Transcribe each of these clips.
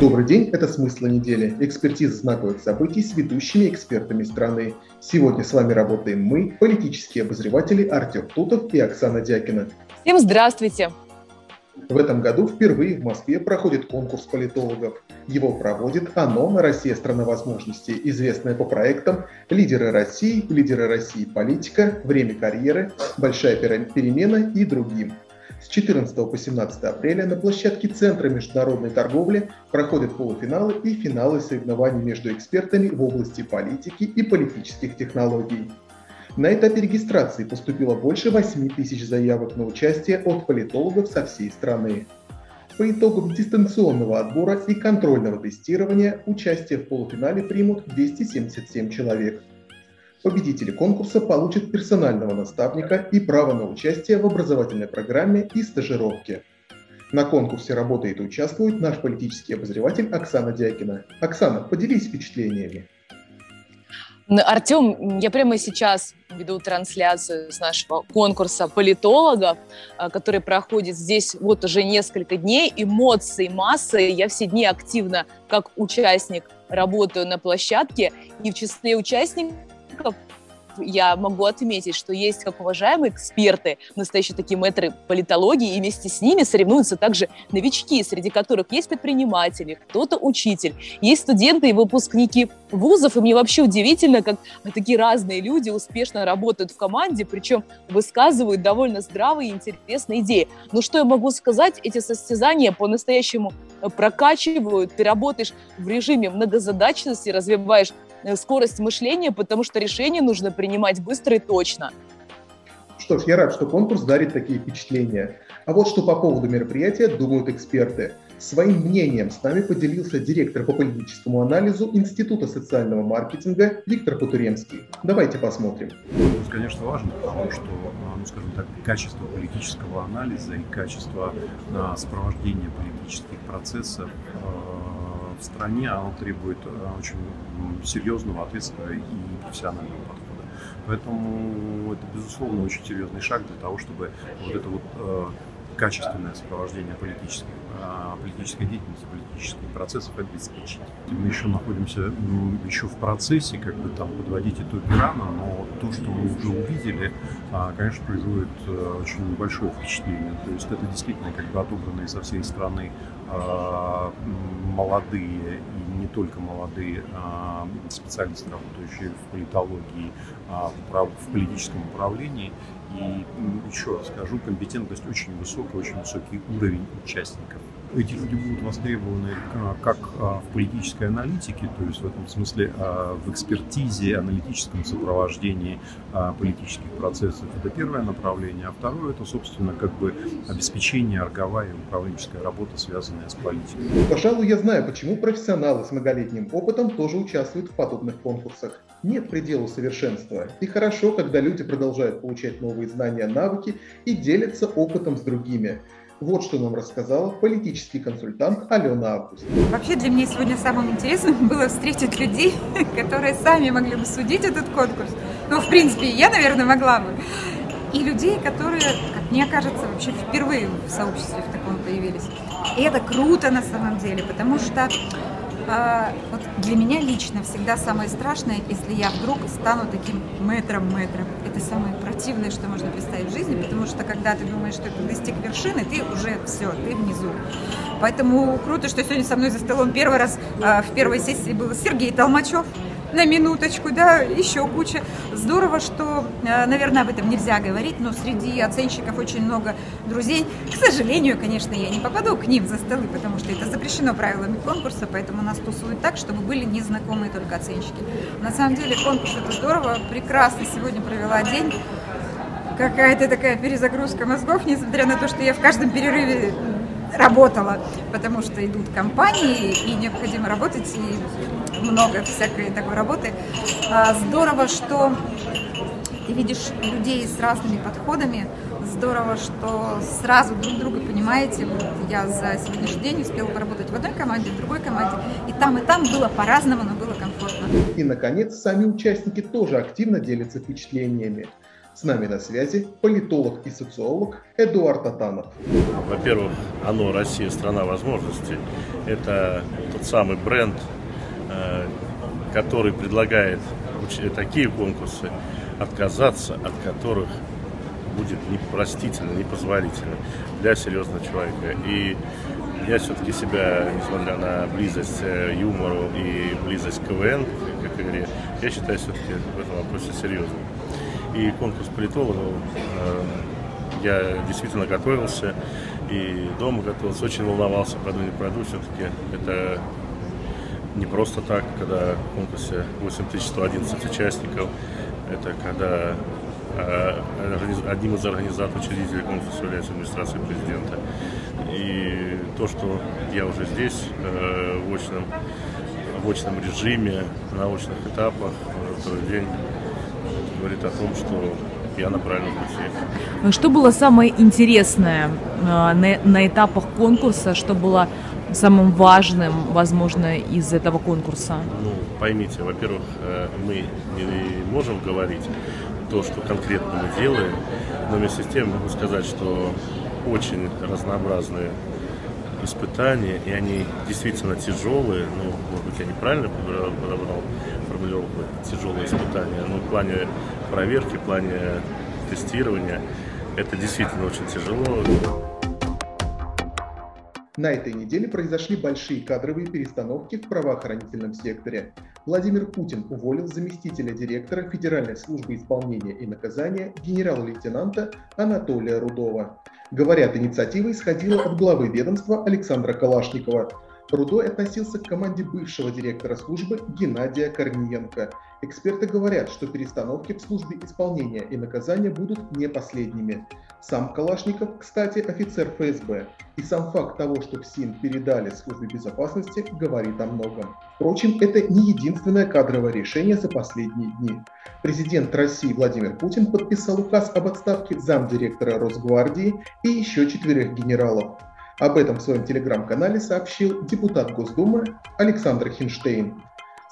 Добрый день, это «Смысл недели» – экспертиза знаковых событий с ведущими экспертами страны. Сегодня с вами работаем мы, политические обозреватели Артем Тутов и Оксана Дякина. Всем здравствуйте! В этом году впервые в Москве проходит конкурс политологов. Его проводит ОНО «Россия – страна возможностей», известная по проектам «Лидеры России», «Лидеры России. Политика», «Время карьеры», «Большая перемена» и другим. С 14 по 17 апреля на площадке Центра международной торговли проходят полуфиналы и финалы соревнований между экспертами в области политики и политических технологий. На этапе регистрации поступило больше 8 тысяч заявок на участие от политологов со всей страны. По итогам дистанционного отбора и контрольного тестирования участие в полуфинале примут 277 человек. Победители конкурса получат персонального наставника и право на участие в образовательной программе и стажировке. На конкурсе работает и участвует наш политический обозреватель Оксана Дякина. Оксана, поделись впечатлениями. Артем, я прямо сейчас веду трансляцию с нашего конкурса политологов, а, который проходит здесь вот уже несколько дней. Эмоции, массы. Я все дни активно, как участник, работаю на площадке. И в числе участников я могу отметить, что есть как уважаемые эксперты, настоящие такие мэтры политологии, и вместе с ними соревнуются также новички, среди которых есть предприниматели, кто-то учитель, есть студенты и выпускники вузов, и мне вообще удивительно, как такие разные люди успешно работают в команде, причем высказывают довольно здравые и интересные идеи. Но что я могу сказать, эти состязания по-настоящему прокачивают, ты работаешь в режиме многозадачности, развиваешь скорость мышления, потому что решение нужно принимать быстро и точно. Что ж, я рад, что конкурс дарит такие впечатления. А вот что по поводу мероприятия думают эксперты. Своим мнением с нами поделился директор по политическому анализу Института социального маркетинга Виктор Потуремский. Давайте посмотрим. Конкурс, конечно, важен, потому что, ну, скажем так, качество политического анализа и качество а, сопровождения политических процессов а, в стране, оно требует э, очень серьезного, ответственного и профессионального подхода. Поэтому это, безусловно, очень серьезный шаг для того, чтобы вот это вот э, качественное сопровождение политических, а, политической деятельности, политических процессов обеспечить. Мы еще находимся еще в процессе, как бы там подводить итоги рано, но то, что мы уже увидели, а, конечно, производит э, очень большое впечатление. То есть это действительно как бы отобранные со всей страны а, молодые и не только молодые специалисты, работающие в политологии, в политическом управлении. И еще раз скажу, компетентность очень высокая, очень высокий уровень участников. Эти люди будут востребованы а, как а, в политической аналитике, то есть в этом смысле а, в экспертизе, аналитическом сопровождении политических процессов. Это первое направление. А второе это, собственно, как бы обеспечение орговая и управленческая работа, связанная с политикой. Пожалуй, я знаю, почему профессионалы с многолетним опытом тоже участвуют в подобных конкурсах. Нет предела совершенства. И хорошо, когда люди продолжают получать новые знания, навыки и делятся опытом с другими. Вот что нам рассказала политический консультант Алена Август. Вообще для меня сегодня самым интересным было встретить людей, которые сами могли бы судить этот конкурс. Ну, в принципе, я, наверное, могла бы. И людей, которые, как мне кажется, вообще впервые в сообществе в таком появились. И это круто на самом деле, потому что а, вот для меня лично всегда самое страшное, если я вдруг стану таким мэтром-мэтром. Это самое противное, что можно представить в жизни, потому что когда ты думаешь, что ты достиг вершины, ты уже все, ты внизу. Поэтому круто, что сегодня со мной за столом первый раз а, в первой сессии был Сергей Толмачев на минуточку, да, еще куча. Здорово, что, э, наверное, об этом нельзя говорить, но среди оценщиков очень много друзей. К сожалению, конечно, я не попаду к ним за столы, потому что это запрещено правилами конкурса, поэтому нас тусуют так, чтобы были незнакомые только оценщики. На самом деле конкурс это здорово, прекрасно сегодня провела день какая-то такая перезагрузка мозгов, несмотря на то, что я в каждом перерыве работала, потому что идут компании, и необходимо работать, и много всякой такой работы. А, здорово, что ты видишь людей с разными подходами, здорово, что сразу друг друга понимаете. Вот я за сегодняшний день успела поработать в одной команде, в другой команде. И там, и там было по-разному, но было комфортно. И, наконец, сами участники тоже активно делятся впечатлениями. С нами на связи политолог и социолог Эдуард Атанов. Во-первых, оно Россия страна возможностей. Это тот самый бренд, э, который предлагает такие конкурсы, отказаться от которых будет непростительно, непозволительно для серьезного человека. И я все-таки себя, несмотря на близость э, юмору и близость КВН, как игре, я считаю все-таки в этом вопросе серьезным. И конкурс политологов э, я действительно готовился, и дома готовился, очень волновался, пройду не пройду, все-таки это не просто так, когда в конкурсе 8111 участников, это когда э, одним из организаторов, учредителей конкурса является администрация президента. И то, что я уже здесь, э, в очном, в очном режиме, на очных этапах, второй день, говорит о том, что я на правильном пути. Что было самое интересное э, на, на этапах конкурса, что было самым важным, возможно, из этого конкурса? Ну, поймите, во-первых, э, мы не можем говорить то, что конкретно мы делаем, но вместе с тем могу сказать, что очень разнообразные испытания, и они действительно тяжелые, ну, может быть, я неправильно подобрал формулировку тяжелые испытания, но в плане проверки, в плане тестирования это действительно очень тяжело. На этой неделе произошли большие кадровые перестановки в правоохранительном секторе. Владимир Путин уволил заместителя директора Федеральной службы исполнения и наказания генерал-лейтенанта Анатолия Рудова. Говорят, инициатива исходила от главы ведомства Александра Калашникова. Рудой относился к команде бывшего директора службы Геннадия Корниенко. Эксперты говорят, что перестановки в службе исполнения и наказания будут не последними. Сам Калашников, кстати, офицер ФСБ. И сам факт того, что ФСИН передали службе безопасности, говорит о многом. Впрочем, это не единственное кадровое решение за последние дни. Президент России Владимир Путин подписал указ об отставке замдиректора Росгвардии и еще четверых генералов. Об этом в своем телеграм-канале сообщил депутат Госдумы Александр Хинштейн.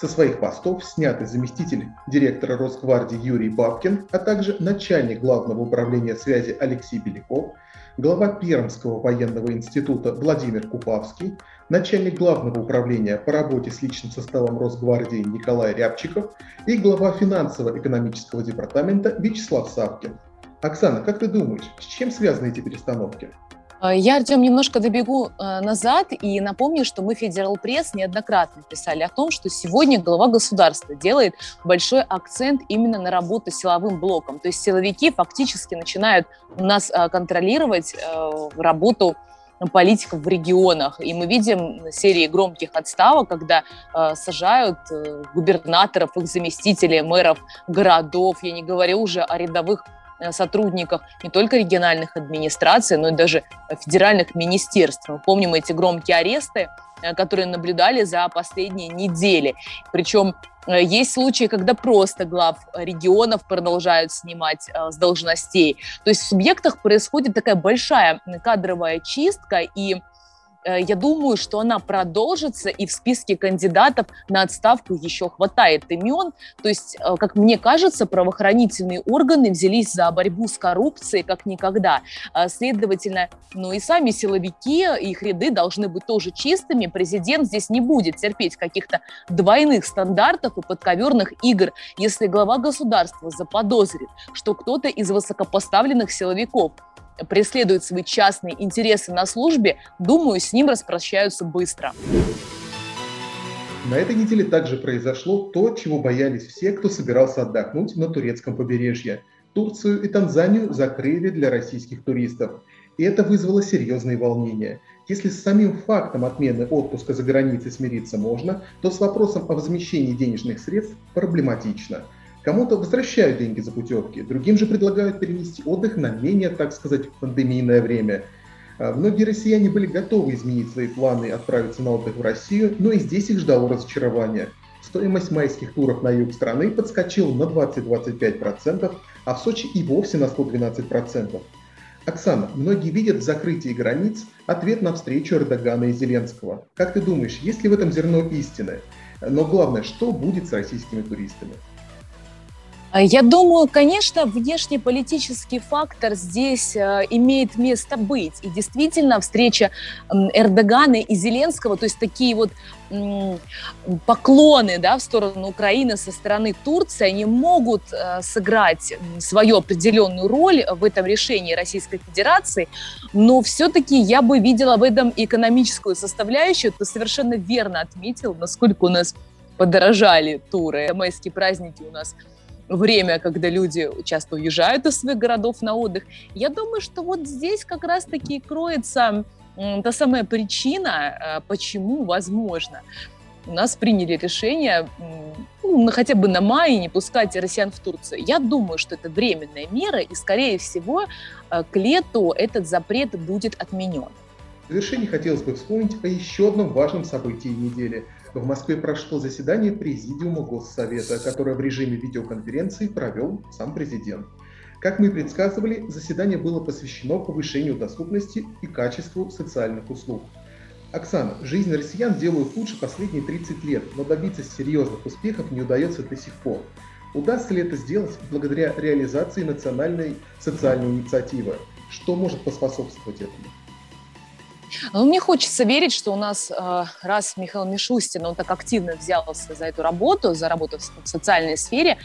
Со своих постов сняты заместитель директора Росгвардии Юрий Бабкин, а также начальник Главного управления связи Алексей Беляков, глава Пермского военного института Владимир Купавский, начальник Главного управления по работе с личным составом Росгвардии Николай Рябчиков и глава финансово-экономического департамента Вячеслав Савкин. Оксана, как ты думаешь, с чем связаны эти перестановки? А, я, Артем, немножко добегу э, назад и напомню, что мы Федерал Пресс неоднократно писали о том, что сегодня глава государства делает большой акцент именно на работу силовым блоком. То есть силовики фактически начинают у нас э, контролировать э, работу политиков в регионах. И мы видим серии громких отставок, когда э, сажают э, губернаторов, их заместителей, мэров городов. Я не говорю уже о рядовых сотрудниках не только региональных администраций, но и даже федеральных министерств. Мы помним эти громкие аресты, э, которые наблюдали за последние недели. Причем э, есть случаи, когда просто глав регионов продолжают снимать с должностей. То есть в субъектах происходит такая большая кадровая чистка, и Э, я думаю, что она продолжится, и в списке кандидатов на отставку еще хватает имен. То есть, э, как мне кажется, правоохранительные органы взялись за борьбу с коррупцией как никогда. А, следовательно, ну и сами силовики, их ряды должны быть тоже чистыми. Президент здесь не будет терпеть каких-то двойных стандартов и подковерных игр. Если глава государства заподозрит, что кто-то из высокопоставленных силовиков преследует свои частные интересы на службе, думаю, с ним распрощаются быстро. На этой неделе также произошло то, чего боялись все, кто собирался отдохнуть на турецком побережье. Турцию и Танзанию закрыли для российских туристов. И это вызвало серьезные волнения. Если с самим фактом отмены отпуска за границей смириться можно, то с вопросом о возмещении денежных средств проблематично – Кому-то возвращают деньги за путевки, другим же предлагают перенести отдых на менее, так сказать, пандемийное время. А, многие россияне были готовы изменить свои планы и отправиться на отдых в Россию, но и здесь их ждало разочарование. Стоимость майских туров на юг страны подскочила на 20-25%, а в Сочи и вовсе на 112%. Оксана, многие видят в закрытии границ ответ на встречу Эрдогана и Зеленского. Как ты думаешь, есть ли в этом зерно истины? Но главное, что будет с российскими туристами? А я думаю, конечно, внешнеполитический фактор здесь э, имеет место быть. И действительно, встреча Эрдогана и Зеленского, то есть такие вот поклоны да, в сторону Украины со стороны Турции, они могут э, сыграть свою определенную роль в этом решении Российской Федерации, но все-таки я бы видела в этом экономическую составляющую. Ты совершенно верно отметил, насколько у нас подорожали туры. Майские праздники у нас – время, когда люди часто уезжают из своих городов на отдых. Я думаю, что вот здесь как раз-таки кроется та самая причина, э, почему возможно. У нас приняли решение ну, хотя бы на мае не пускать россиян в Турцию. Я думаю, что это временная мера, и, скорее всего, э, к лету этот запрет будет отменен. В завершение хотелось бы вспомнить о еще одном важном событии недели – в Москве прошло заседание Президиума Госсовета, которое в режиме видеоконференции провел сам президент. Как мы предсказывали, заседание было посвящено повышению доступности и качеству социальных услуг. Оксана, жизнь россиян делают лучше последние 30 лет, но добиться серьезных успехов не удается до сих пор. Удастся ли это сделать благодаря реализации национальной социальной инициативы? Что может поспособствовать этому? Но мне хочется верить, что у нас, э, раз Михаил Мишустин, он так активно взялся за эту работу, за работу в социальной сфере,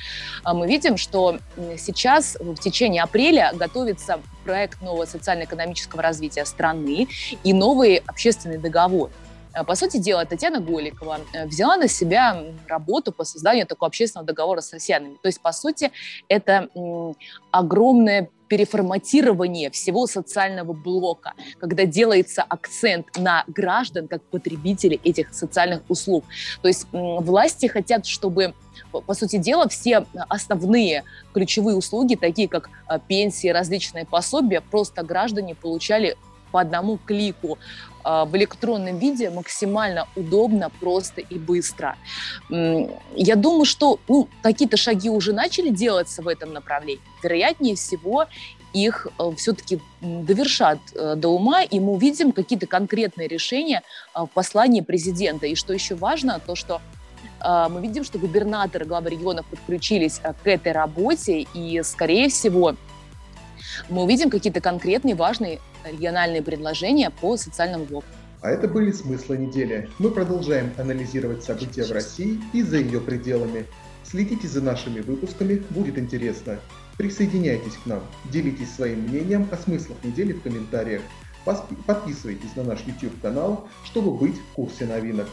э, мы видим, что сейчас в течение апреля готовится проект нового социально-экономического развития страны и новый общественный договор. Э, по сути дела, Татьяна Голикова взяла на себя работу по созданию такого общественного договора с россиянами. То есть, по сути, это огромное переформатирование всего социального блока, когда делается акцент на граждан как потребителей этих социальных услуг. То есть власти хотят, чтобы по сути дела, все основные ключевые услуги, такие как а, пенсии, различные пособия, просто граждане получали по одному клику в электронном виде максимально удобно, просто и быстро. Я думаю, что ну, какие-то шаги уже начали делаться в этом направлении. Вероятнее всего, их э, все-таки довершат э, до ума, и мы увидим какие-то конкретные решения э, в послании президента. И что еще важно, то, что мы видим, что губернаторы, главы регионов подключились к этой работе, и, скорее всего, мы увидим какие-то конкретные важные региональные предложения по социальному блоку. А это были смыслы недели. Мы продолжаем анализировать события в России и за ее пределами. Следите за нашими выпусками, будет интересно. Присоединяйтесь к нам, делитесь своим мнением о смыслах недели в комментариях. Подписывайтесь на наш YouTube-канал, чтобы быть в курсе новинок.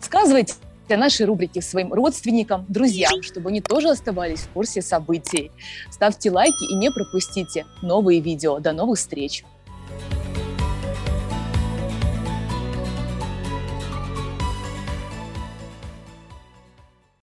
Сказывайте наши рубрики своим родственникам, друзьям, чтобы они тоже оставались в курсе событий. Ставьте лайки и не пропустите новые видео. До новых встреч!